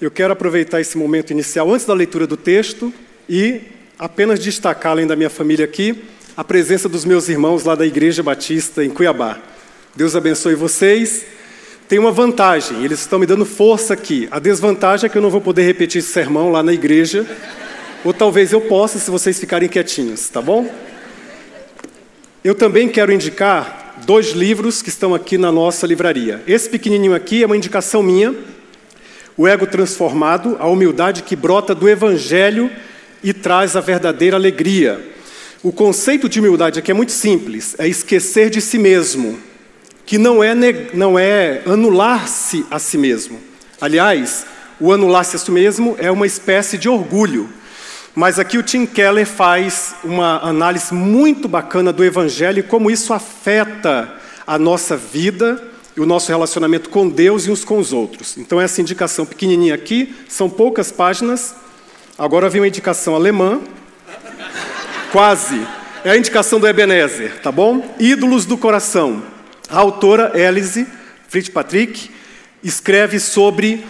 Eu quero aproveitar esse momento inicial, antes da leitura do texto, e apenas destacar, além da minha família aqui, a presença dos meus irmãos lá da Igreja Batista em Cuiabá. Deus abençoe vocês. Tem uma vantagem, eles estão me dando força aqui. A desvantagem é que eu não vou poder repetir esse sermão lá na igreja, ou talvez eu possa se vocês ficarem quietinhos, tá bom? Eu também quero indicar dois livros que estão aqui na nossa livraria. Esse pequenininho aqui é uma indicação minha, O Ego Transformado, a humildade que brota do Evangelho e traz a verdadeira alegria. O conceito de humildade aqui é muito simples: é esquecer de si mesmo, que não é, não é anular-se a si mesmo. Aliás, o anular-se a si mesmo é uma espécie de orgulho. Mas aqui o Tim Keller faz uma análise muito bacana do Evangelho e como isso afeta a nossa vida o nosso relacionamento com Deus e uns com os outros. Então, essa indicação pequenininha aqui, são poucas páginas. Agora vem uma indicação alemã, quase. É a indicação do Ebenezer, tá bom? Ídolos do Coração. A autora Elise Fitzpatrick escreve sobre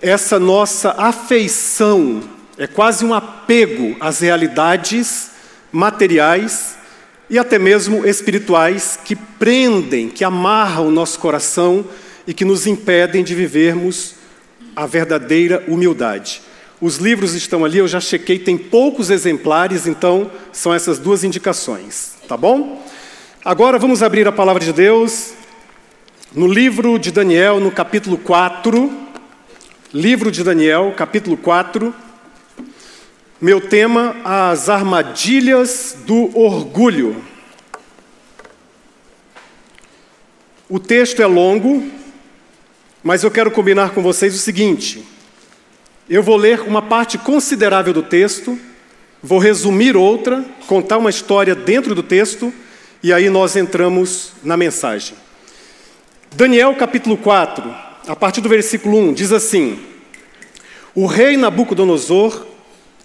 essa nossa afeição é quase um apego às realidades materiais e até mesmo espirituais que prendem, que amarram o nosso coração e que nos impedem de vivermos a verdadeira humildade. Os livros estão ali, eu já chequei, tem poucos exemplares, então são essas duas indicações, tá bom? Agora vamos abrir a palavra de Deus no livro de Daniel, no capítulo 4. Livro de Daniel, capítulo 4. Meu tema: as armadilhas do orgulho. O texto é longo, mas eu quero combinar com vocês o seguinte: eu vou ler uma parte considerável do texto, vou resumir outra, contar uma história dentro do texto, e aí nós entramos na mensagem. Daniel capítulo 4, a partir do versículo 1, diz assim: O rei Nabucodonosor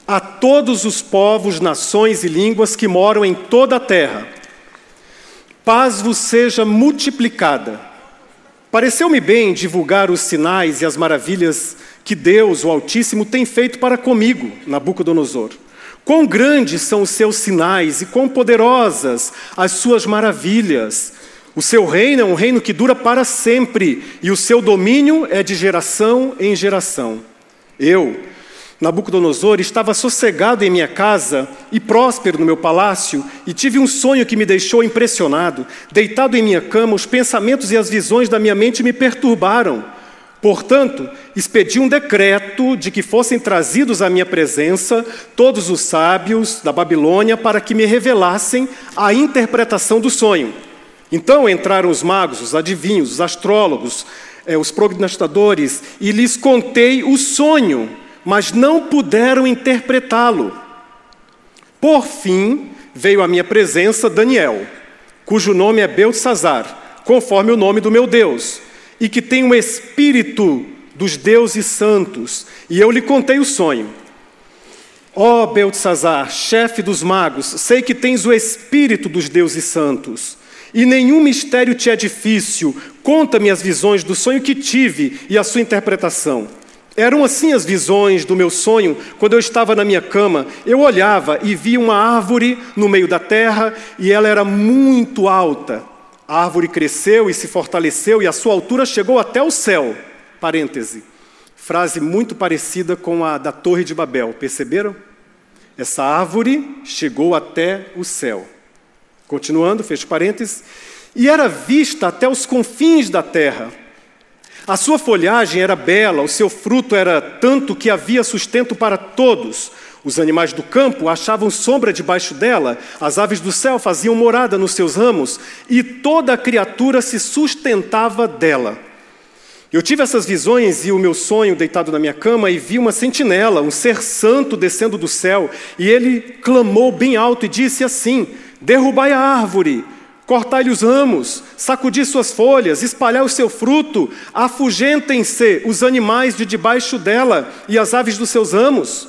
a todos os povos, nações e línguas que moram em toda a terra. Paz vos seja multiplicada. Pareceu-me bem divulgar os sinais e as maravilhas que Deus, o Altíssimo, tem feito para comigo, Nabucodonosor. Quão grandes são os seus sinais e quão poderosas as suas maravilhas. O seu reino é um reino que dura para sempre e o seu domínio é de geração em geração. Eu, Nabucodonosor, estava sossegado em minha casa e próspero no meu palácio, e tive um sonho que me deixou impressionado. Deitado em minha cama, os pensamentos e as visões da minha mente me perturbaram. Portanto, expedi um decreto de que fossem trazidos à minha presença todos os sábios da Babilônia para que me revelassem a interpretação do sonho. Então entraram os magos, os adivinhos, os astrólogos, eh, os prognosticadores, e lhes contei o sonho mas não puderam interpretá-lo. Por fim, veio à minha presença Daniel, cujo nome é Beltesazar, conforme o nome do meu Deus, e que tem o espírito dos deuses santos, e eu lhe contei o sonho. Ó oh, Beltesazar, chefe dos magos, sei que tens o espírito dos deuses santos, e nenhum mistério te é difícil. Conta-me as visões do sonho que tive e a sua interpretação. Eram assim as visões do meu sonho quando eu estava na minha cama. Eu olhava e via uma árvore no meio da terra e ela era muito alta. A árvore cresceu e se fortaleceu e a sua altura chegou até o céu. Parêntese. Frase muito parecida com a da Torre de Babel, perceberam? Essa árvore chegou até o céu. Continuando, fecho parênteses. E era vista até os confins da terra. A sua folhagem era bela, o seu fruto era tanto que havia sustento para todos. Os animais do campo achavam sombra debaixo dela, as aves do céu faziam morada nos seus ramos, e toda a criatura se sustentava dela. Eu tive essas visões e o meu sonho deitado na minha cama e vi uma sentinela, um ser santo descendo do céu, e ele clamou bem alto e disse assim: Derrubai a árvore, cortai-lhe os ramos, sacudi suas folhas, espalhai o seu fruto, afugentem-se os animais de debaixo dela e as aves dos seus ramos.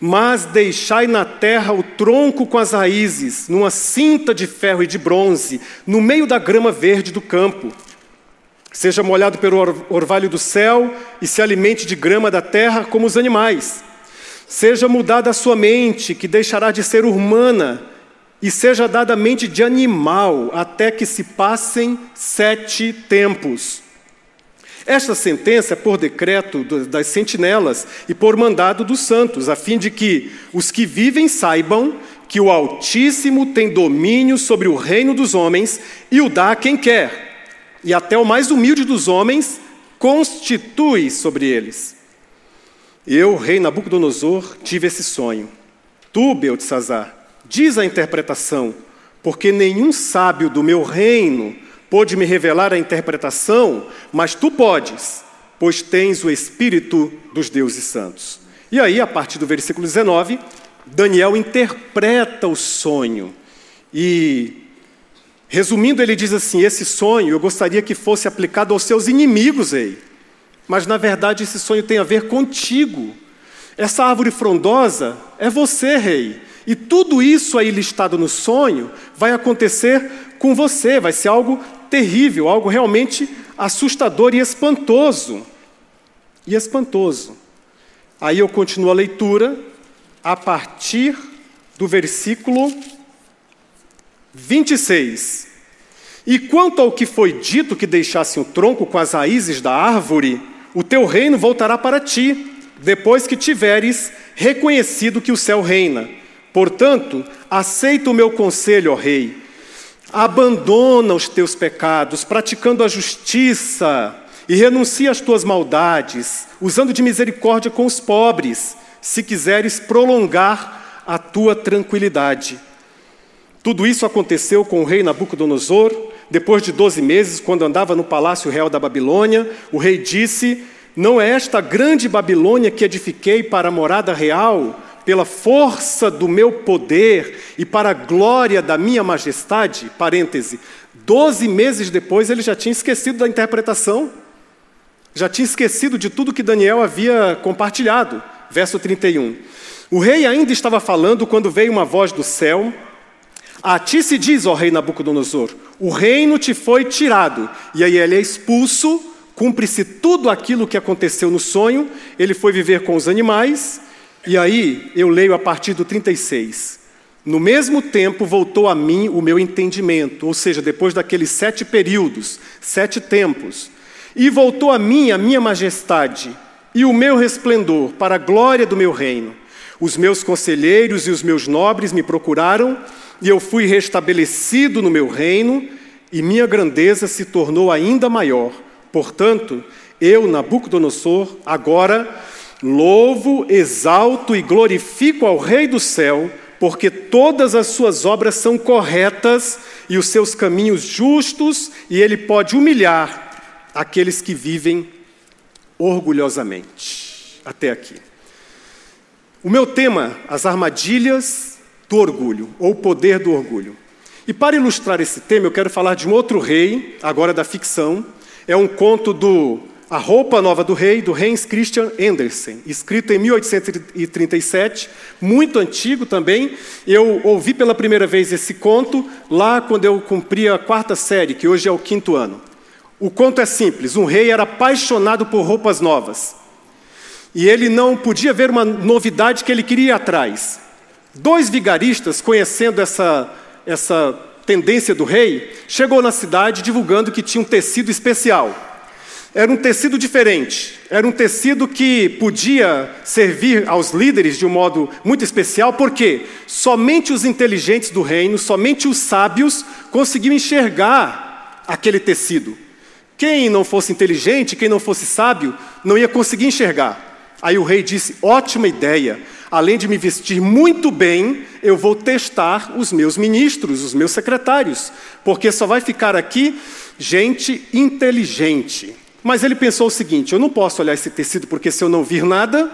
Mas deixai na terra o tronco com as raízes, numa cinta de ferro e de bronze, no meio da grama verde do campo. Seja molhado pelo orvalho do céu e se alimente de grama da terra como os animais. Seja mudada a sua mente, que deixará de ser humana, e seja dada mente de animal, até que se passem sete tempos. Esta sentença é por decreto das sentinelas e por mandado dos santos, a fim de que os que vivem saibam que o Altíssimo tem domínio sobre o reino dos homens e o dá a quem quer e até o mais humilde dos homens constitui sobre eles. Eu, rei Nabucodonosor, tive esse sonho. Tu, Beltesazar, diz a interpretação, porque nenhum sábio do meu reino pôde me revelar a interpretação, mas tu podes, pois tens o espírito dos deuses santos. E aí, a partir do versículo 19, Daniel interpreta o sonho e Resumindo, ele diz assim: Esse sonho eu gostaria que fosse aplicado aos seus inimigos, rei. Mas na verdade esse sonho tem a ver contigo. Essa árvore frondosa é você, rei. E tudo isso aí listado no sonho vai acontecer com você, vai ser algo terrível, algo realmente assustador e espantoso. E espantoso. Aí eu continuo a leitura a partir do versículo 26. E quanto ao que foi dito que deixasse o tronco com as raízes da árvore, o teu reino voltará para ti, depois que tiveres reconhecido que o céu reina. Portanto, aceita o meu conselho, ó rei. Abandona os teus pecados, praticando a justiça, e renuncia às tuas maldades, usando de misericórdia com os pobres, se quiseres prolongar a tua tranquilidade. Tudo isso aconteceu com o rei Nabucodonosor. Depois de doze meses, quando andava no palácio real da Babilônia, o rei disse: Não é esta grande Babilônia que edifiquei para a morada real, pela força do meu poder e para a glória da minha majestade? Parêntese. Doze meses depois, ele já tinha esquecido da interpretação, já tinha esquecido de tudo que Daniel havia compartilhado. Verso 31. O rei ainda estava falando quando veio uma voz do céu a ti se diz, ó rei Nabucodonosor, o reino te foi tirado. E aí ele é expulso, cumpre-se tudo aquilo que aconteceu no sonho, ele foi viver com os animais, e aí eu leio a partir do 36. No mesmo tempo voltou a mim o meu entendimento, ou seja, depois daqueles sete períodos, sete tempos, e voltou a mim a minha majestade e o meu resplendor para a glória do meu reino. Os meus conselheiros e os meus nobres me procuraram e eu fui restabelecido no meu reino, e minha grandeza se tornou ainda maior. Portanto, eu, Nabucodonosor, agora louvo, exalto e glorifico ao Rei do céu, porque todas as suas obras são corretas e os seus caminhos justos, e ele pode humilhar aqueles que vivem orgulhosamente. Até aqui. O meu tema, as armadilhas do orgulho, ou o poder do orgulho. E para ilustrar esse tema, eu quero falar de um outro rei, agora da ficção. É um conto do A Roupa Nova do Rei, do Hans Christian Andersen, escrito em 1837, muito antigo também. Eu ouvi pela primeira vez esse conto lá quando eu cumpria a quarta série, que hoje é o quinto ano. O conto é simples: um rei era apaixonado por roupas novas. E ele não podia ver uma novidade que ele queria ir atrás. Dois vigaristas, conhecendo essa, essa tendência do rei, chegou na cidade divulgando que tinha um tecido especial. Era um tecido diferente, era um tecido que podia servir aos líderes de um modo muito especial, porque somente os inteligentes do reino, somente os sábios conseguiam enxergar aquele tecido. Quem não fosse inteligente, quem não fosse sábio, não ia conseguir enxergar. Aí o rei disse: ótima ideia, além de me vestir muito bem, eu vou testar os meus ministros, os meus secretários, porque só vai ficar aqui gente inteligente. Mas ele pensou o seguinte: eu não posso olhar esse tecido, porque se eu não vir nada,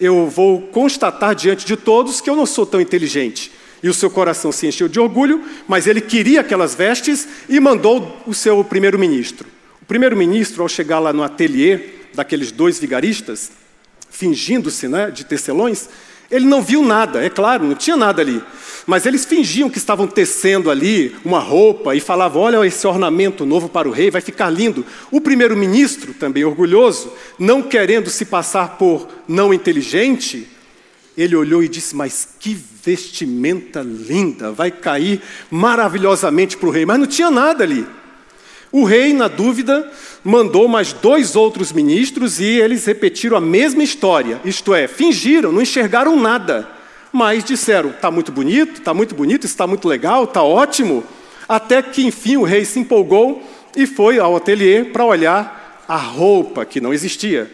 eu vou constatar diante de todos que eu não sou tão inteligente. E o seu coração se encheu de orgulho, mas ele queria aquelas vestes e mandou o seu primeiro-ministro. O primeiro-ministro, ao chegar lá no ateliê daqueles dois vigaristas, fingindo-se né, de tecelões, Ele não viu nada, é claro, não tinha nada ali. Mas eles fingiam que estavam tecendo ali uma roupa e falavam: Olha esse ornamento novo para o rei, vai ficar lindo. O primeiro-ministro, também orgulhoso, não querendo se passar por não inteligente, ele olhou e disse: Mas que vestimenta linda, vai cair maravilhosamente para o rei. Mas não tinha nada ali. O rei, na dúvida, mandou mais dois outros ministros e eles repetiram a mesma história, isto é, fingiram, não enxergaram nada, mas disseram: está muito bonito, está muito bonito, está muito legal, está ótimo. Até que enfim o rei se empolgou e foi ao ateliê para olhar a roupa que não existia.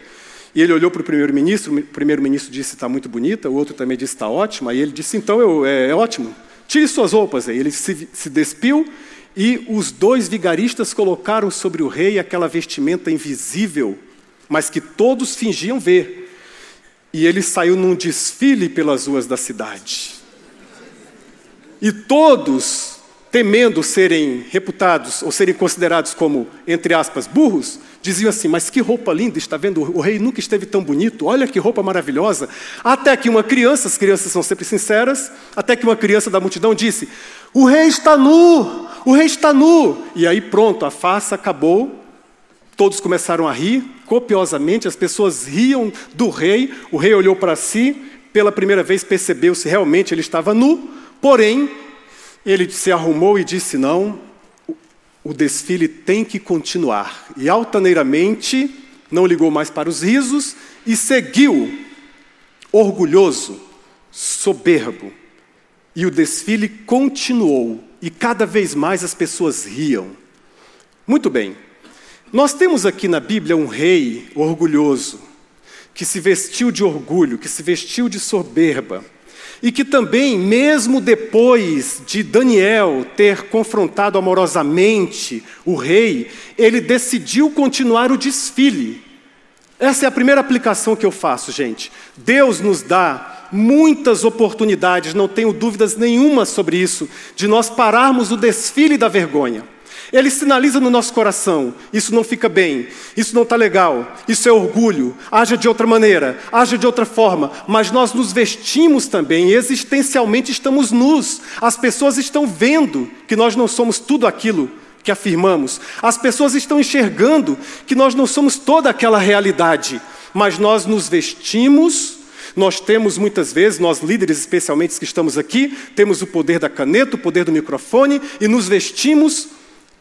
E ele olhou para o primeiro-ministro, o primeiro-ministro disse: está muito bonita, o outro também disse: está ótima. E ele disse: então eu, é, é ótimo, tire suas roupas. Aí ele se, se despiu e os dois vigaristas colocaram sobre o rei aquela vestimenta invisível, mas que todos fingiam ver. E ele saiu num desfile pelas ruas da cidade. E todos, temendo serem reputados ou serem considerados como, entre aspas, burros, diziam assim: Mas que roupa linda, está vendo? O rei nunca esteve tão bonito, olha que roupa maravilhosa. Até que uma criança, as crianças são sempre sinceras, até que uma criança da multidão disse: O rei está nu, o rei está nu. E aí pronto, a farsa acabou, todos começaram a rir copiosamente, as pessoas riam do rei, o rei olhou para si, pela primeira vez percebeu se realmente ele estava nu, porém, ele se arrumou e disse: Não, o desfile tem que continuar. E altaneiramente não ligou mais para os risos e seguiu, orgulhoso, soberbo. E o desfile continuou, e cada vez mais as pessoas riam. Muito bem, nós temos aqui na Bíblia um rei orgulhoso, que se vestiu de orgulho, que se vestiu de soberba e que também, mesmo depois de Daniel ter confrontado amorosamente o rei, ele decidiu continuar o desfile. Essa é a primeira aplicação que eu faço, gente. Deus nos dá muitas oportunidades, não tenho dúvidas nenhuma sobre isso, de nós pararmos o desfile da vergonha. Ele sinaliza no nosso coração: isso não fica bem, isso não está legal, isso é orgulho, haja de outra maneira, haja de outra forma, mas nós nos vestimos também, existencialmente estamos nus. As pessoas estão vendo que nós não somos tudo aquilo que afirmamos, as pessoas estão enxergando que nós não somos toda aquela realidade, mas nós nos vestimos. Nós temos muitas vezes, nós líderes especialmente que estamos aqui, temos o poder da caneta, o poder do microfone e nos vestimos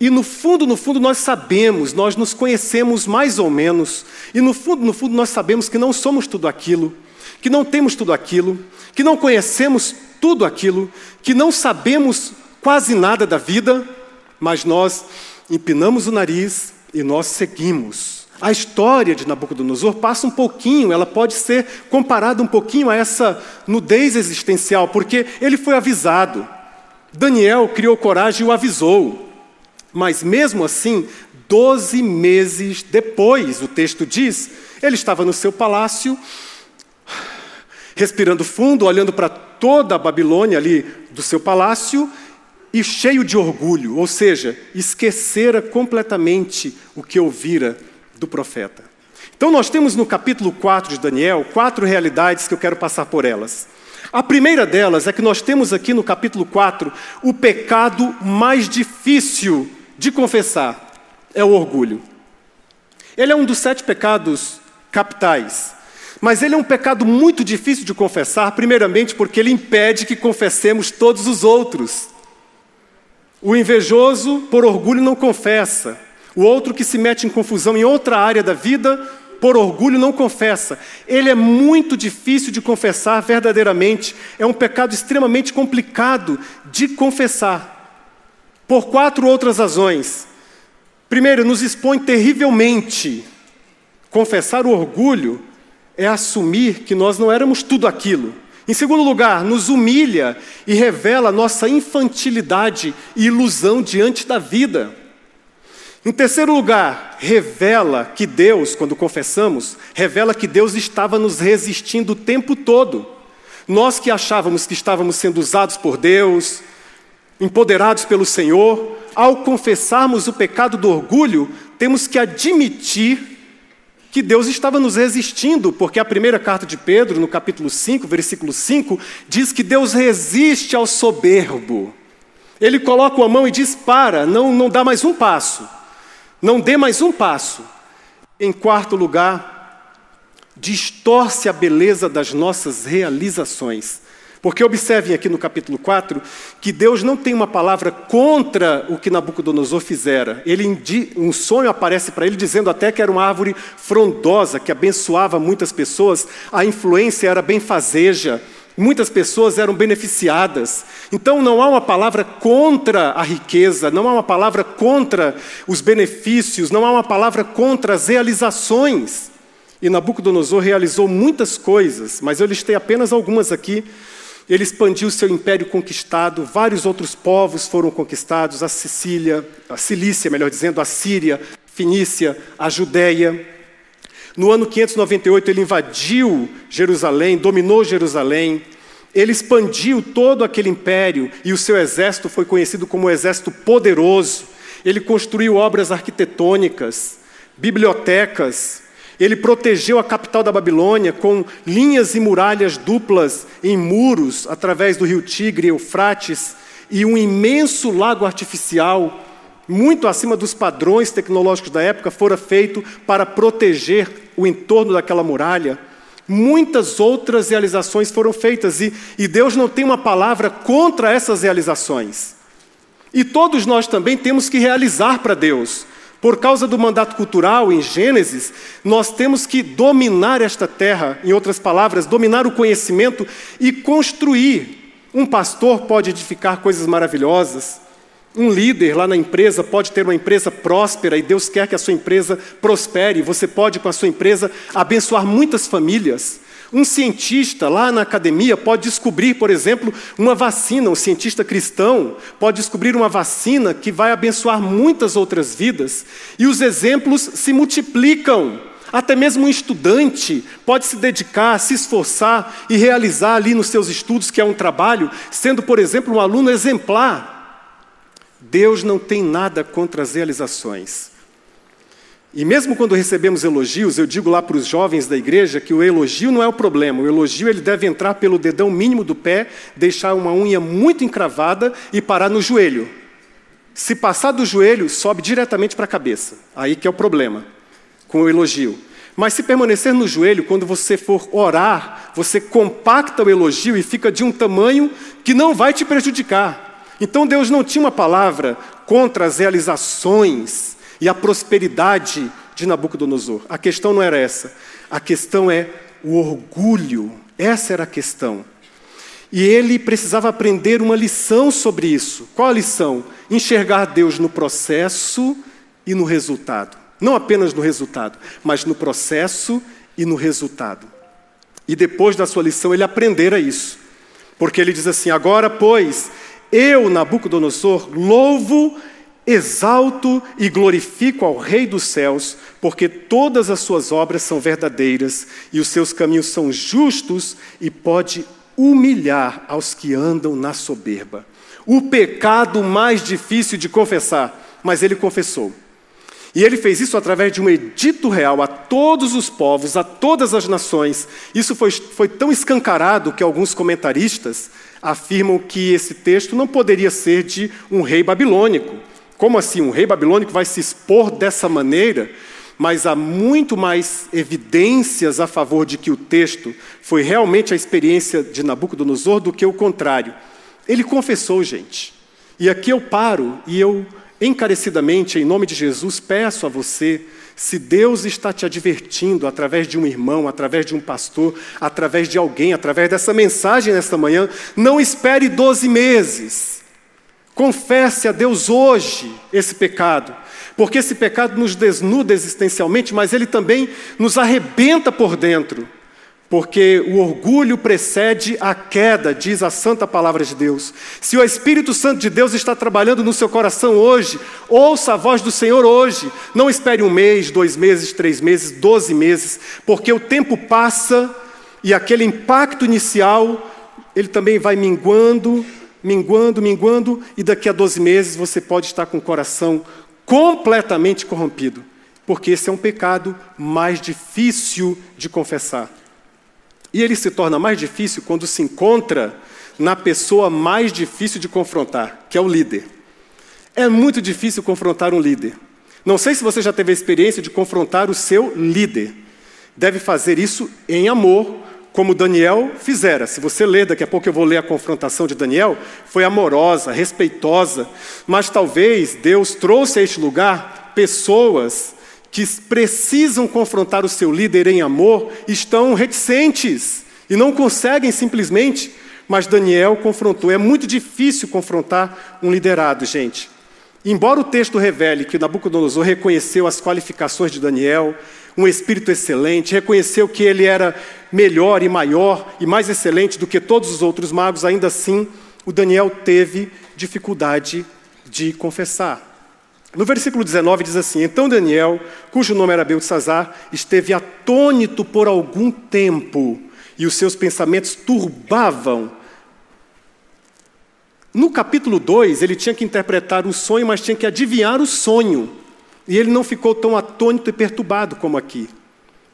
e no fundo, no fundo, nós sabemos, nós nos conhecemos mais ou menos, e no fundo, no fundo, nós sabemos que não somos tudo aquilo, que não temos tudo aquilo, que não conhecemos tudo aquilo, que não sabemos quase nada da vida, mas nós empinamos o nariz e nós seguimos. A história de Nabucodonosor passa um pouquinho, ela pode ser comparada um pouquinho a essa nudez existencial, porque ele foi avisado. Daniel criou coragem e o avisou. Mas mesmo assim, doze meses depois, o texto diz, ele estava no seu palácio, respirando fundo, olhando para toda a Babilônia ali do seu palácio e cheio de orgulho, ou seja, esquecera completamente o que ouvira do profeta. Então, nós temos no capítulo 4 de Daniel quatro realidades que eu quero passar por elas. A primeira delas é que nós temos aqui no capítulo 4 o pecado mais difícil de confessar é o orgulho. Ele é um dos sete pecados capitais, mas ele é um pecado muito difícil de confessar, primeiramente porque ele impede que confessemos todos os outros. O invejoso, por orgulho, não confessa. O outro que se mete em confusão em outra área da vida, por orgulho, não confessa. Ele é muito difícil de confessar verdadeiramente. É um pecado extremamente complicado de confessar. Por quatro outras razões. Primeiro, nos expõe terrivelmente. Confessar o orgulho é assumir que nós não éramos tudo aquilo. Em segundo lugar, nos humilha e revela nossa infantilidade e ilusão diante da vida. Em terceiro lugar, revela que Deus, quando confessamos, revela que Deus estava nos resistindo o tempo todo. Nós que achávamos que estávamos sendo usados por Deus, empoderados pelo Senhor, ao confessarmos o pecado do orgulho, temos que admitir que Deus estava nos resistindo, porque a primeira carta de Pedro, no capítulo 5, versículo 5, diz que Deus resiste ao soberbo. Ele coloca a mão e diz: para, não, não dá mais um passo, não dê mais um passo. Em quarto lugar, distorce a beleza das nossas realizações. Porque observem aqui no capítulo 4 que Deus não tem uma palavra contra o que Nabucodonosor fizera. Ele um sonho aparece para ele dizendo até que era uma árvore frondosa que abençoava muitas pessoas, a influência era benfazeja, muitas pessoas eram beneficiadas. Então não há uma palavra contra a riqueza, não há uma palavra contra os benefícios, não há uma palavra contra as realizações. E Nabucodonosor realizou muitas coisas, mas eu listei apenas algumas aqui ele expandiu seu império conquistado, vários outros povos foram conquistados, a Sicília, a Cilícia, melhor dizendo, a Síria, Finícia, a Judéia. No ano 598 ele invadiu Jerusalém, dominou Jerusalém. Ele expandiu todo aquele império e o seu exército foi conhecido como um exército poderoso. Ele construiu obras arquitetônicas, bibliotecas, ele protegeu a capital da Babilônia com linhas e muralhas duplas em muros através do rio Tigre e Eufrates e um imenso lago artificial, muito acima dos padrões tecnológicos da época, fora feito para proteger o entorno daquela muralha. Muitas outras realizações foram feitas e, e Deus não tem uma palavra contra essas realizações. E todos nós também temos que realizar para Deus. Por causa do mandato cultural em Gênesis, nós temos que dominar esta terra, em outras palavras, dominar o conhecimento e construir. Um pastor pode edificar coisas maravilhosas, um líder lá na empresa pode ter uma empresa próspera e Deus quer que a sua empresa prospere. Você pode, com a sua empresa, abençoar muitas famílias. Um cientista lá na academia pode descobrir, por exemplo, uma vacina, um cientista cristão pode descobrir uma vacina que vai abençoar muitas outras vidas, e os exemplos se multiplicam. Até mesmo um estudante pode se dedicar, se esforçar e realizar ali nos seus estudos, que é um trabalho, sendo, por exemplo, um aluno exemplar. Deus não tem nada contra as realizações. E mesmo quando recebemos elogios, eu digo lá para os jovens da igreja que o elogio não é o problema. O elogio ele deve entrar pelo dedão mínimo do pé, deixar uma unha muito encravada e parar no joelho. Se passar do joelho, sobe diretamente para a cabeça. Aí que é o problema com o elogio. Mas se permanecer no joelho, quando você for orar, você compacta o elogio e fica de um tamanho que não vai te prejudicar. Então Deus não tinha uma palavra contra as realizações e a prosperidade de Nabucodonosor. A questão não era essa. A questão é o orgulho. Essa era a questão. E ele precisava aprender uma lição sobre isso. Qual a lição? Enxergar Deus no processo e no resultado. Não apenas no resultado, mas no processo e no resultado. E depois da sua lição, ele aprendera isso. Porque ele diz assim: Agora, pois, eu, Nabucodonosor, louvo Exalto e glorifico ao Rei dos céus, porque todas as suas obras são verdadeiras e os seus caminhos são justos e pode humilhar aos que andam na soberba. O pecado mais difícil de confessar, mas ele confessou. E ele fez isso através de um edito real a todos os povos, a todas as nações. Isso foi, foi tão escancarado que alguns comentaristas afirmam que esse texto não poderia ser de um rei babilônico como assim? Um rei babilônico vai se expor dessa maneira? Mas há muito mais evidências a favor de que o texto foi realmente a experiência de Nabucodonosor do que o contrário. Ele confessou, gente. E aqui eu paro e eu, encarecidamente, em nome de Jesus, peço a você se Deus está te advertindo através de um irmão, através de um pastor, através de alguém, através dessa mensagem nesta manhã, não espere 12 meses. Confesse a Deus hoje esse pecado, porque esse pecado nos desnuda existencialmente, mas ele também nos arrebenta por dentro, porque o orgulho precede a queda, diz a santa palavra de Deus. Se o Espírito Santo de Deus está trabalhando no seu coração hoje, ouça a voz do Senhor hoje. Não espere um mês, dois meses, três meses, doze meses, porque o tempo passa e aquele impacto inicial ele também vai minguando minguando, minguando, e daqui a 12 meses você pode estar com o coração completamente corrompido. porque esse é um pecado mais difícil de confessar. E ele se torna mais difícil quando se encontra na pessoa mais difícil de confrontar, que é o líder. É muito difícil confrontar um líder. Não sei se você já teve a experiência de confrontar o seu líder. Deve fazer isso em amor, como Daniel fizera. Se você ler, daqui a pouco eu vou ler a confrontação de Daniel, foi amorosa, respeitosa, mas talvez Deus trouxe a este lugar pessoas que precisam confrontar o seu líder em amor, estão reticentes e não conseguem simplesmente, mas Daniel confrontou. É muito difícil confrontar um liderado, gente. Embora o texto revele que Nabucodonosor reconheceu as qualificações de Daniel, um espírito excelente, reconheceu que ele era melhor e maior e mais excelente do que todos os outros magos, ainda assim, o Daniel teve dificuldade de confessar. No versículo 19 diz assim: Então Daniel, cujo nome era Beltesazar, esteve atônito por algum tempo, e os seus pensamentos turbavam no capítulo 2, ele tinha que interpretar o sonho, mas tinha que adivinhar o sonho. E ele não ficou tão atônito e perturbado como aqui.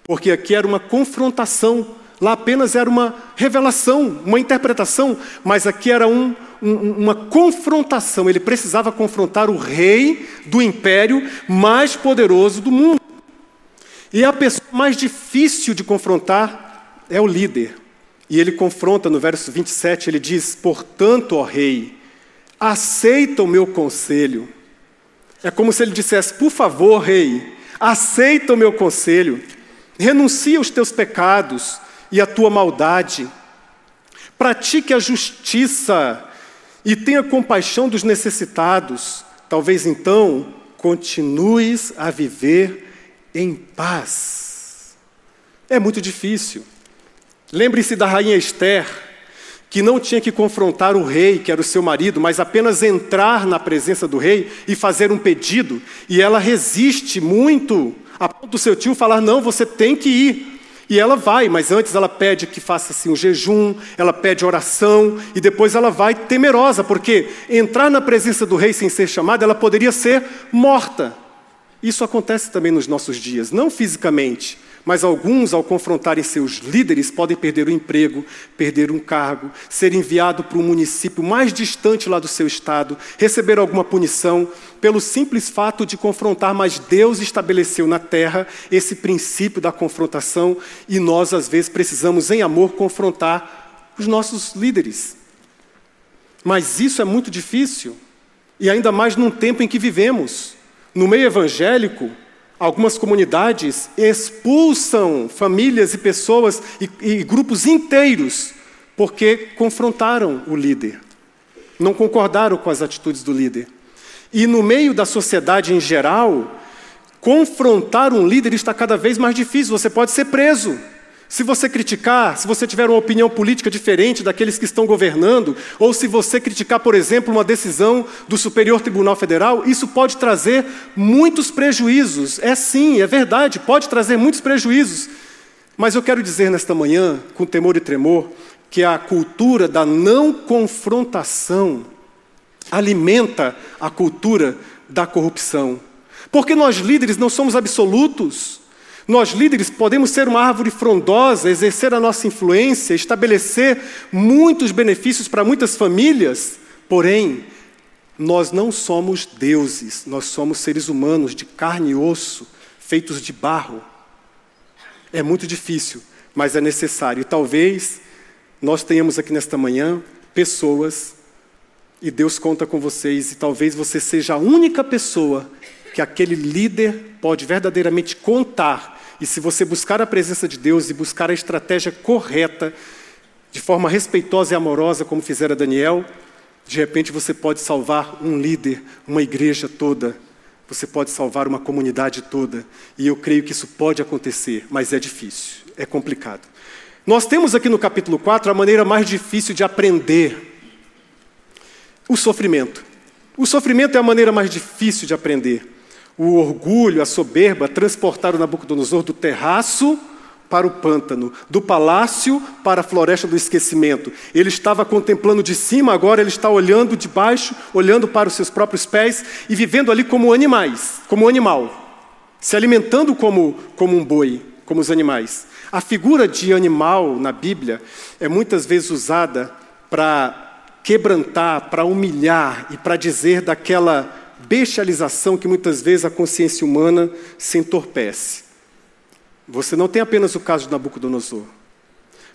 Porque aqui era uma confrontação, lá apenas era uma revelação, uma interpretação, mas aqui era um, um, uma confrontação. Ele precisava confrontar o rei do império mais poderoso do mundo. E a pessoa mais difícil de confrontar é o líder. E ele confronta no verso 27, ele diz: Portanto, ó rei, aceita o meu conselho. É como se ele dissesse: Por favor, rei, aceita o meu conselho, renuncia aos teus pecados e à tua maldade, pratique a justiça e tenha compaixão dos necessitados. Talvez então continues a viver em paz. É muito difícil. Lembre-se da rainha Esther, que não tinha que confrontar o rei, que era o seu marido, mas apenas entrar na presença do rei e fazer um pedido. E ela resiste muito, a ponto do seu tio falar: não, você tem que ir. E ela vai, mas antes ela pede que faça assim um jejum, ela pede oração e depois ela vai temerosa, porque entrar na presença do rei sem ser chamada, ela poderia ser morta. Isso acontece também nos nossos dias, não fisicamente, mas alguns, ao confrontarem seus líderes, podem perder o emprego, perder um cargo, ser enviado para um município mais distante lá do seu estado, receber alguma punição, pelo simples fato de confrontar, mas Deus estabeleceu na terra esse princípio da confrontação e nós, às vezes, precisamos, em amor, confrontar os nossos líderes. Mas isso é muito difícil, e ainda mais num tempo em que vivemos. No meio evangélico, Algumas comunidades expulsam famílias e pessoas e, e grupos inteiros porque confrontaram o líder, não concordaram com as atitudes do líder. E no meio da sociedade em geral, confrontar um líder está cada vez mais difícil, você pode ser preso. Se você criticar, se você tiver uma opinião política diferente daqueles que estão governando, ou se você criticar, por exemplo, uma decisão do Superior Tribunal Federal, isso pode trazer muitos prejuízos. É sim, é verdade, pode trazer muitos prejuízos. Mas eu quero dizer nesta manhã, com temor e tremor, que a cultura da não confrontação alimenta a cultura da corrupção. Porque nós líderes não somos absolutos. Nós, líderes, podemos ser uma árvore frondosa, exercer a nossa influência, estabelecer muitos benefícios para muitas famílias, porém, nós não somos deuses, nós somos seres humanos de carne e osso, feitos de barro. É muito difícil, mas é necessário. E talvez nós tenhamos aqui nesta manhã pessoas, e Deus conta com vocês, e talvez você seja a única pessoa que aquele líder pode verdadeiramente contar e se você buscar a presença de Deus e buscar a estratégia correta, de forma respeitosa e amorosa, como fizera Daniel, de repente você pode salvar um líder, uma igreja toda. Você pode salvar uma comunidade toda. E eu creio que isso pode acontecer, mas é difícil, é complicado. Nós temos aqui no capítulo 4 a maneira mais difícil de aprender o sofrimento. O sofrimento é a maneira mais difícil de aprender o orgulho, a soberba transportaram Nabucodonosor do terraço para o pântano, do palácio para a floresta do esquecimento. Ele estava contemplando de cima, agora ele está olhando de baixo, olhando para os seus próprios pés e vivendo ali como animais, como animal. se alimentando como, como um boi, como os animais. A figura de animal na Bíblia é muitas vezes usada para quebrantar, para humilhar e para dizer daquela bestialização que muitas vezes a consciência humana se entorpece. Você não tem apenas o caso de Nabucodonosor.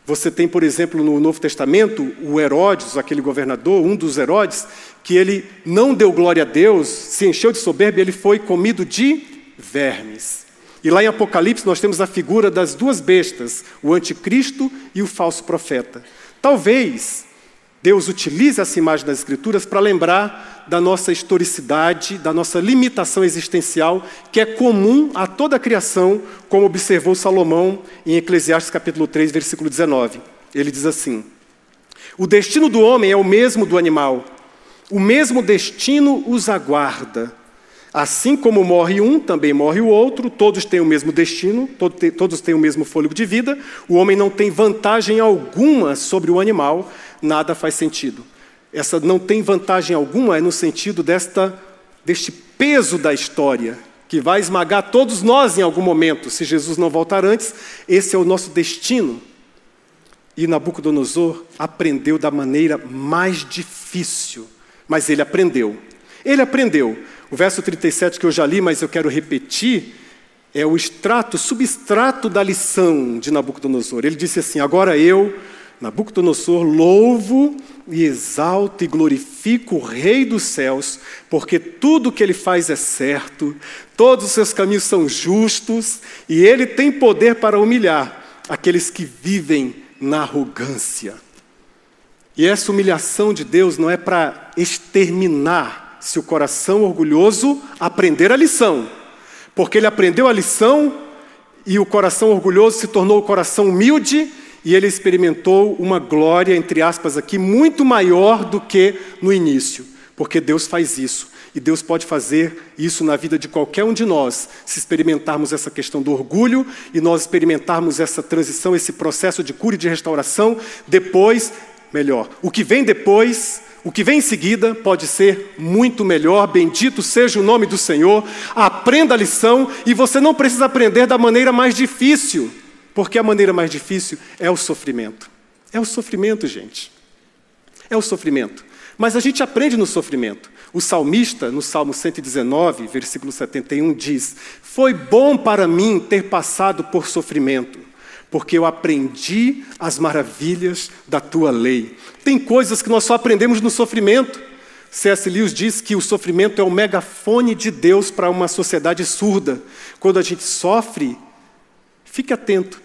Você tem, por exemplo, no Novo Testamento, o Herodes, aquele governador, um dos Herodes, que ele não deu glória a Deus, se encheu de soberba e ele foi comido de vermes. E lá em Apocalipse nós temos a figura das duas bestas, o anticristo e o falso profeta. Talvez Deus utiliza essa imagem das Escrituras para lembrar da nossa historicidade, da nossa limitação existencial, que é comum a toda a criação, como observou Salomão em Eclesiastes capítulo 3, versículo 19. Ele diz assim: O destino do homem é o mesmo do animal, o mesmo destino os aguarda. Assim como morre um, também morre o outro, todos têm o mesmo destino, todos têm o mesmo fôlego de vida. O homem não tem vantagem alguma sobre o animal, nada faz sentido. Essa não tem vantagem alguma é no sentido desta deste peso da história que vai esmagar todos nós em algum momento, se Jesus não voltar antes, esse é o nosso destino. E Nabucodonosor aprendeu da maneira mais difícil, mas ele aprendeu. Ele aprendeu. O verso 37 que eu já li, mas eu quero repetir, é o extrato, substrato da lição de Nabucodonosor. Ele disse assim: Agora eu, Nabucodonosor, louvo e exalto e glorifico o Rei dos céus, porque tudo que ele faz é certo, todos os seus caminhos são justos, e ele tem poder para humilhar aqueles que vivem na arrogância. E essa humilhação de Deus não é para exterminar se o coração orgulhoso aprender a lição, porque ele aprendeu a lição e o coração orgulhoso se tornou o coração humilde e ele experimentou uma glória, entre aspas, aqui, muito maior do que no início, porque Deus faz isso. E Deus pode fazer isso na vida de qualquer um de nós, se experimentarmos essa questão do orgulho e nós experimentarmos essa transição, esse processo de cura e de restauração. Depois, melhor. O que vem depois, o que vem em seguida, pode ser muito melhor. Bendito seja o nome do Senhor. Aprenda a lição e você não precisa aprender da maneira mais difícil. Porque a maneira mais difícil é o sofrimento. É o sofrimento, gente. É o sofrimento. Mas a gente aprende no sofrimento. O salmista, no Salmo 119, versículo 71, diz: Foi bom para mim ter passado por sofrimento, porque eu aprendi as maravilhas da tua lei. Tem coisas que nós só aprendemos no sofrimento. C.S. Lewis diz que o sofrimento é o megafone de Deus para uma sociedade surda. Quando a gente sofre, fique atento,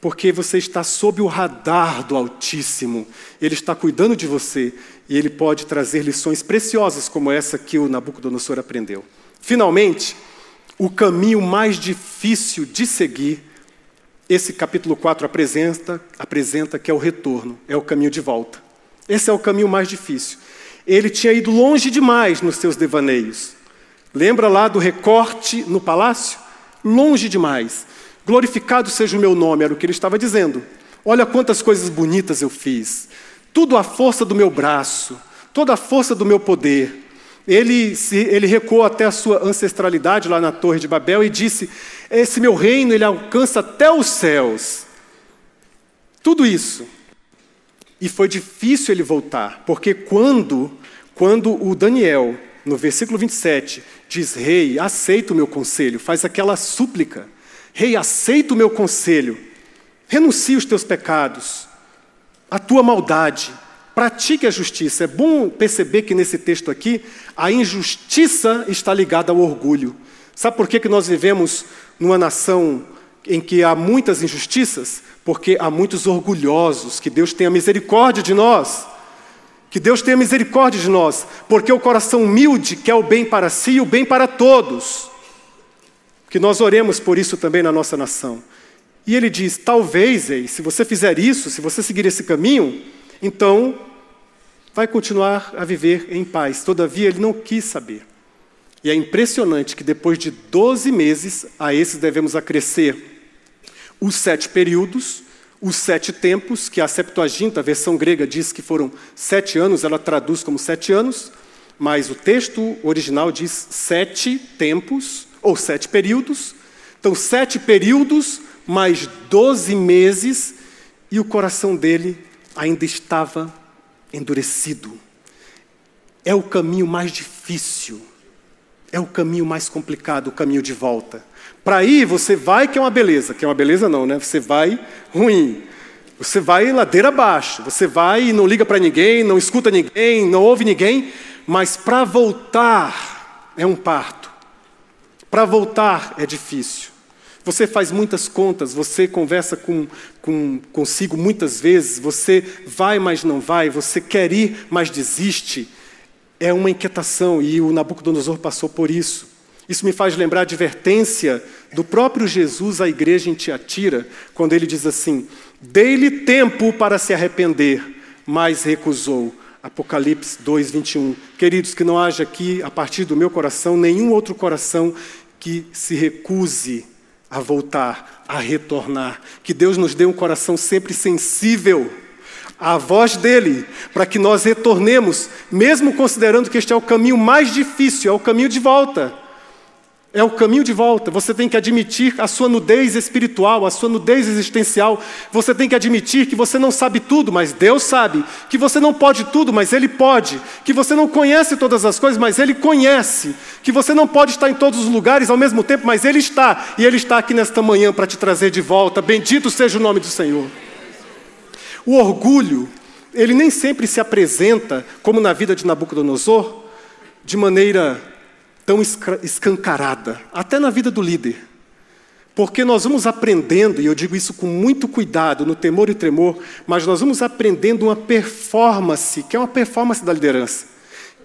porque você está sob o radar do Altíssimo. Ele está cuidando de você e ele pode trazer lições preciosas como essa que o Nabucodonosor aprendeu. Finalmente, o caminho mais difícil de seguir, esse capítulo 4 apresenta, apresenta que é o retorno, é o caminho de volta. Esse é o caminho mais difícil. Ele tinha ido longe demais nos seus devaneios. Lembra lá do recorte no palácio? Longe demais. Glorificado seja o meu nome, era o que ele estava dizendo. Olha quantas coisas bonitas eu fiz. Tudo a força do meu braço, toda a força do meu poder. Ele, se, ele recuou até a sua ancestralidade lá na Torre de Babel e disse: Esse meu reino ele alcança até os céus. Tudo isso. E foi difícil ele voltar, porque quando, quando o Daniel, no versículo 27, diz: Rei, aceita o meu conselho, faz aquela súplica. Rei, aceita o meu conselho, renuncie os teus pecados, a tua maldade, pratique a justiça. É bom perceber que nesse texto aqui, a injustiça está ligada ao orgulho. Sabe por que, que nós vivemos numa nação em que há muitas injustiças? Porque há muitos orgulhosos, que Deus tenha misericórdia de nós. Que Deus tenha misericórdia de nós, porque o coração humilde quer o bem para si e o bem para todos. Que nós oremos por isso também na nossa nação. E ele diz: talvez, ei, se você fizer isso, se você seguir esse caminho, então vai continuar a viver em paz. Todavia, ele não quis saber. E é impressionante que depois de 12 meses, a esses devemos acrescer os sete períodos, os sete tempos, que a Septuaginta, a versão grega, diz que foram sete anos, ela traduz como sete anos, mas o texto original diz sete tempos, ou sete períodos. Então, sete períodos mais doze meses, e o coração dele ainda estava endurecido. É o caminho mais difícil, é o caminho mais complicado, o caminho de volta. Para ir, você vai, que é uma beleza, que é uma beleza não, né? Você vai ruim. Você vai ladeira abaixo, você vai e não liga para ninguém, não escuta ninguém, não ouve ninguém, mas para voltar é um parto. Para voltar é difícil. Você faz muitas contas, você conversa com, com, consigo muitas vezes, você vai, mas não vai, você quer ir, mas desiste. É uma inquietação e o Nabucodonosor passou por isso. Isso me faz lembrar a advertência do próprio Jesus à igreja em Tiatira, quando ele diz assim: Dei-lhe tempo para se arrepender, mas recusou. Apocalipse 2, 21. Queridos, que não haja aqui, a partir do meu coração, nenhum outro coração que se recuse a voltar, a retornar. Que Deus nos dê um coração sempre sensível à voz dele, para que nós retornemos, mesmo considerando que este é o caminho mais difícil, é o caminho de volta. É o caminho de volta. Você tem que admitir a sua nudez espiritual, a sua nudez existencial. Você tem que admitir que você não sabe tudo, mas Deus sabe. Que você não pode tudo, mas Ele pode. Que você não conhece todas as coisas, mas Ele conhece. Que você não pode estar em todos os lugares ao mesmo tempo, mas Ele está. E Ele está aqui nesta manhã para te trazer de volta. Bendito seja o nome do Senhor. O orgulho, ele nem sempre se apresenta, como na vida de Nabucodonosor, de maneira tão escancarada, até na vida do líder. Porque nós vamos aprendendo, e eu digo isso com muito cuidado, no temor e tremor, mas nós vamos aprendendo uma performance, que é uma performance da liderança,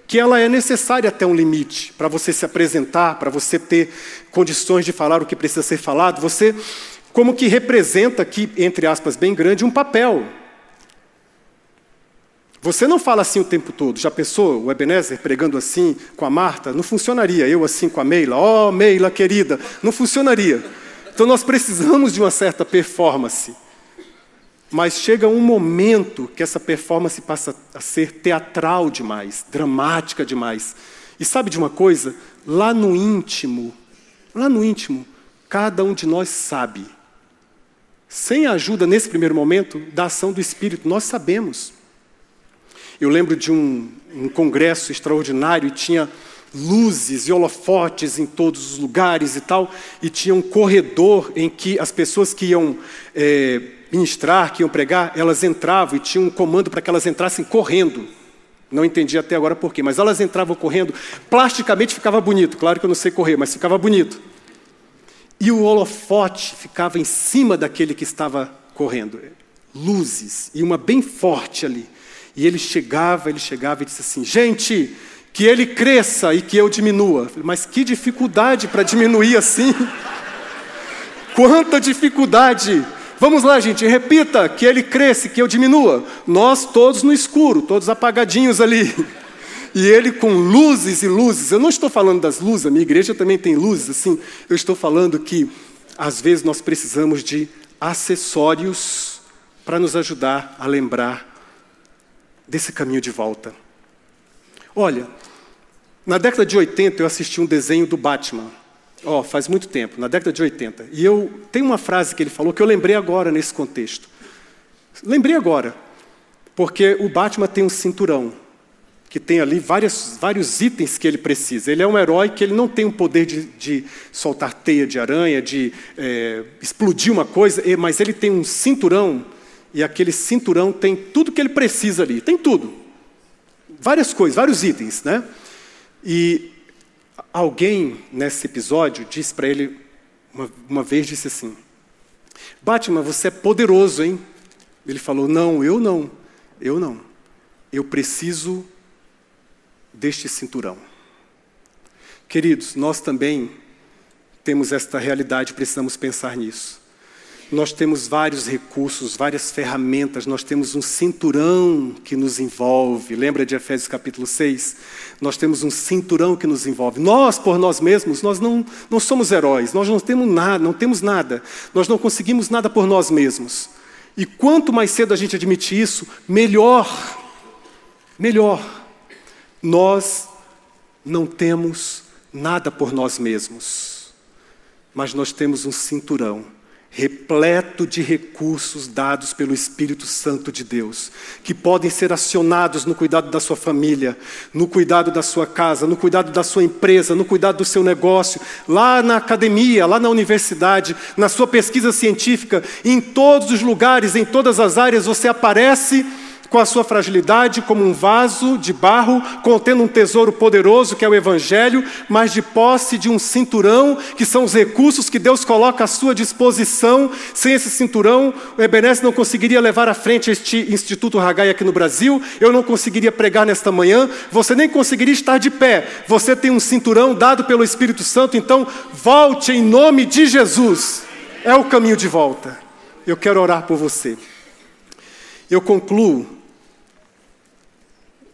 que ela é necessária até um limite, para você se apresentar, para você ter condições de falar o que precisa ser falado, você como que representa aqui, entre aspas, bem grande, um papel. Você não fala assim o tempo todo. Já pensou o Ebenezer pregando assim com a Marta? Não funcionaria. Eu assim com a Meila. Oh, Meila querida. Não funcionaria. Então nós precisamos de uma certa performance. Mas chega um momento que essa performance passa a ser teatral demais, dramática demais. E sabe de uma coisa? Lá no íntimo, lá no íntimo, cada um de nós sabe. Sem a ajuda, nesse primeiro momento, da ação do Espírito, nós sabemos. Eu lembro de um, um congresso extraordinário e tinha luzes e holofotes em todos os lugares e tal, e tinha um corredor em que as pessoas que iam é, ministrar, que iam pregar, elas entravam e tinha um comando para que elas entrassem correndo. Não entendi até agora por quê, mas elas entravam correndo, plasticamente ficava bonito, claro que eu não sei correr, mas ficava bonito. E o holofote ficava em cima daquele que estava correndo. Luzes, e uma bem forte ali. E ele chegava, ele chegava e disse assim: gente, que ele cresça e que eu diminua. Mas que dificuldade para diminuir assim? Quanta dificuldade! Vamos lá, gente, repita: que ele cresça e que eu diminua. Nós todos no escuro, todos apagadinhos ali. E ele com luzes e luzes. Eu não estou falando das luzes, a minha igreja também tem luzes, assim. Eu estou falando que, às vezes, nós precisamos de acessórios para nos ajudar a lembrar desse caminho de volta. Olha, na década de 80 eu assisti um desenho do Batman. Ó, oh, faz muito tempo, na década de 80. E eu tem uma frase que ele falou que eu lembrei agora nesse contexto. Lembrei agora, porque o Batman tem um cinturão que tem ali várias, vários itens que ele precisa. Ele é um herói que ele não tem o poder de, de soltar teia de aranha, de é, explodir uma coisa, mas ele tem um cinturão e aquele cinturão tem tudo que ele precisa ali, tem tudo. Várias coisas, vários itens, né? E alguém nesse episódio disse para ele, uma, uma vez disse assim: Batman, você é poderoso, hein? Ele falou: Não, eu não, eu não. Eu preciso deste cinturão. Queridos, nós também temos esta realidade, precisamos pensar nisso. Nós temos vários recursos, várias ferramentas, nós temos um cinturão que nos envolve. Lembra de Efésios capítulo 6? Nós temos um cinturão que nos envolve. Nós, por nós mesmos, nós não, não somos heróis, nós não temos nada, não temos nada. Nós não conseguimos nada por nós mesmos. E quanto mais cedo a gente admite isso, melhor. Melhor. Nós não temos nada por nós mesmos. mas nós temos um cinturão repleto de recursos dados pelo Espírito Santo de Deus, que podem ser acionados no cuidado da sua família, no cuidado da sua casa, no cuidado da sua empresa, no cuidado do seu negócio, lá na academia, lá na universidade, na sua pesquisa científica, em todos os lugares, em todas as áreas, você aparece com a sua fragilidade como um vaso de barro contendo um tesouro poderoso que é o Evangelho, mas de posse de um cinturão, que são os recursos que Deus coloca à sua disposição. Sem esse cinturão, o Ebenezer não conseguiria levar à frente este Instituto Hagai aqui no Brasil, eu não conseguiria pregar nesta manhã, você nem conseguiria estar de pé. Você tem um cinturão dado pelo Espírito Santo, então volte em nome de Jesus. É o caminho de volta. Eu quero orar por você. Eu concluo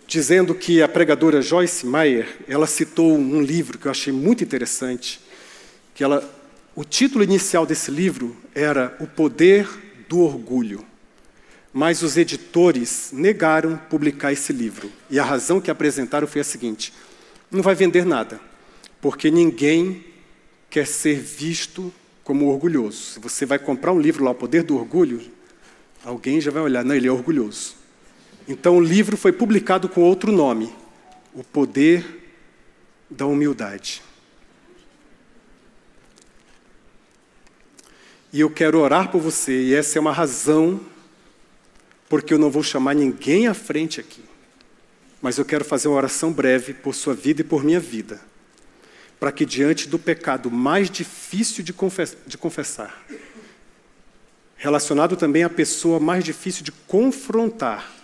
dizendo que a pregadora Joyce Meyer, ela citou um livro que eu achei muito interessante, que ela, o título inicial desse livro era O Poder do Orgulho. Mas os editores negaram publicar esse livro. E a razão que apresentaram foi a seguinte: não vai vender nada, porque ninguém quer ser visto como orgulhoso. Se você vai comprar um livro lá, O Poder do Orgulho, alguém já vai olhar, não, ele é orgulhoso. Então o livro foi publicado com outro nome: O Poder da Humildade. E eu quero orar por você, e essa é uma razão porque eu não vou chamar ninguém à frente aqui. Mas eu quero fazer uma oração breve por sua vida e por minha vida, para que diante do pecado mais difícil de, de confessar, relacionado também à pessoa mais difícil de confrontar,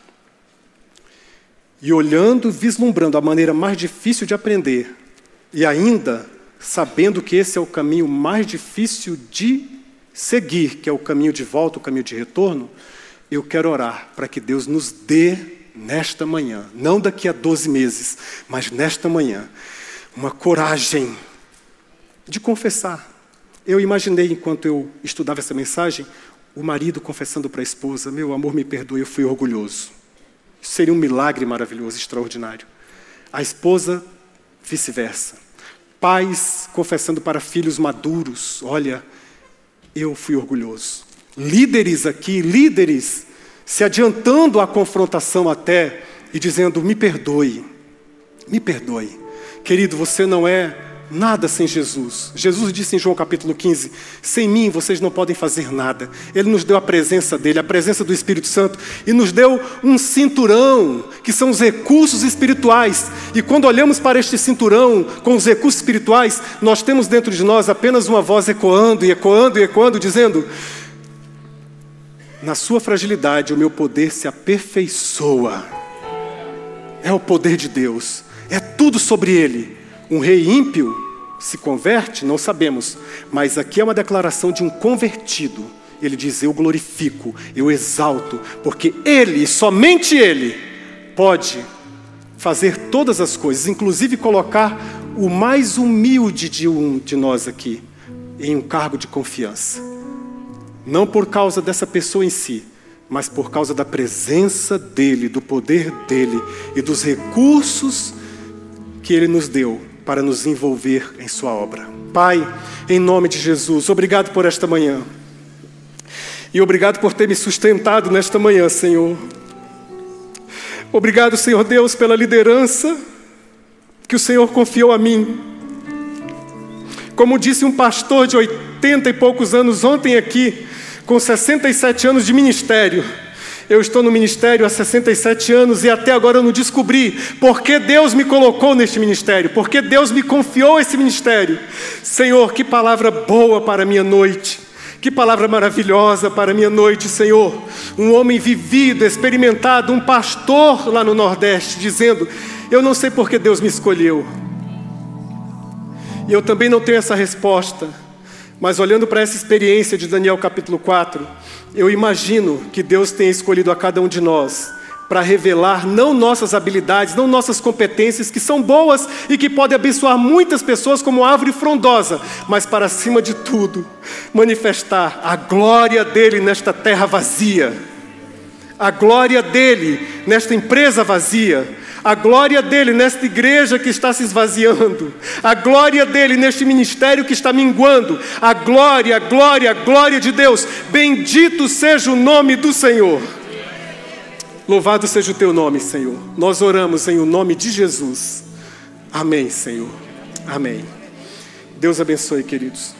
e olhando, vislumbrando a maneira mais difícil de aprender, e ainda sabendo que esse é o caminho mais difícil de seguir, que é o caminho de volta, o caminho de retorno, eu quero orar para que Deus nos dê nesta manhã, não daqui a 12 meses, mas nesta manhã, uma coragem de confessar. Eu imaginei, enquanto eu estudava essa mensagem, o marido confessando para a esposa: Meu amor, me perdoe, eu fui orgulhoso. Seria um milagre maravilhoso, extraordinário. A esposa, vice-versa. Pais confessando para filhos maduros: Olha, eu fui orgulhoso. Líderes aqui, líderes, se adiantando à confrontação até e dizendo: Me perdoe, me perdoe. Querido, você não é Nada sem Jesus. Jesus disse em João capítulo 15: Sem mim vocês não podem fazer nada. Ele nos deu a presença dele, a presença do Espírito Santo, e nos deu um cinturão, que são os recursos espirituais. E quando olhamos para este cinturão com os recursos espirituais, nós temos dentro de nós apenas uma voz ecoando e ecoando e ecoando, dizendo: Na sua fragilidade o meu poder se aperfeiçoa. É o poder de Deus, é tudo sobre ele. Um rei ímpio se converte? Não sabemos. Mas aqui é uma declaração de um convertido. Ele diz: Eu glorifico, eu exalto, porque Ele, somente Ele, pode fazer todas as coisas, inclusive colocar o mais humilde de um de nós aqui em um cargo de confiança. Não por causa dessa pessoa em si, mas por causa da presença dele, do poder dele e dos recursos que ele nos deu para nos envolver em Sua obra. Pai, em nome de Jesus, obrigado por esta manhã. E obrigado por ter me sustentado nesta manhã, Senhor. Obrigado, Senhor Deus, pela liderança que o Senhor confiou a mim. Como disse um pastor de oitenta e poucos anos ontem aqui, com 67 anos de ministério, eu estou no ministério há 67 anos e até agora eu não descobri por que Deus me colocou neste ministério, por que Deus me confiou esse ministério. Senhor, que palavra boa para a minha noite. Que palavra maravilhosa para minha noite, Senhor. Um homem vivido, experimentado, um pastor lá no Nordeste, dizendo: Eu não sei por que Deus me escolheu. E eu também não tenho essa resposta. Mas olhando para essa experiência de Daniel capítulo 4, eu imagino que Deus tenha escolhido a cada um de nós para revelar não nossas habilidades, não nossas competências, que são boas e que podem abençoar muitas pessoas como árvore frondosa, mas para acima de tudo, manifestar a glória dele nesta terra vazia, a glória dele nesta empresa vazia, a glória dele nesta igreja que está se esvaziando, a glória dele neste ministério que está minguando, a glória, glória, glória de Deus. Bendito seja o nome do Senhor. Louvado seja o teu nome, Senhor. Nós oramos em o nome de Jesus. Amém, Senhor. Amém. Deus abençoe, queridos.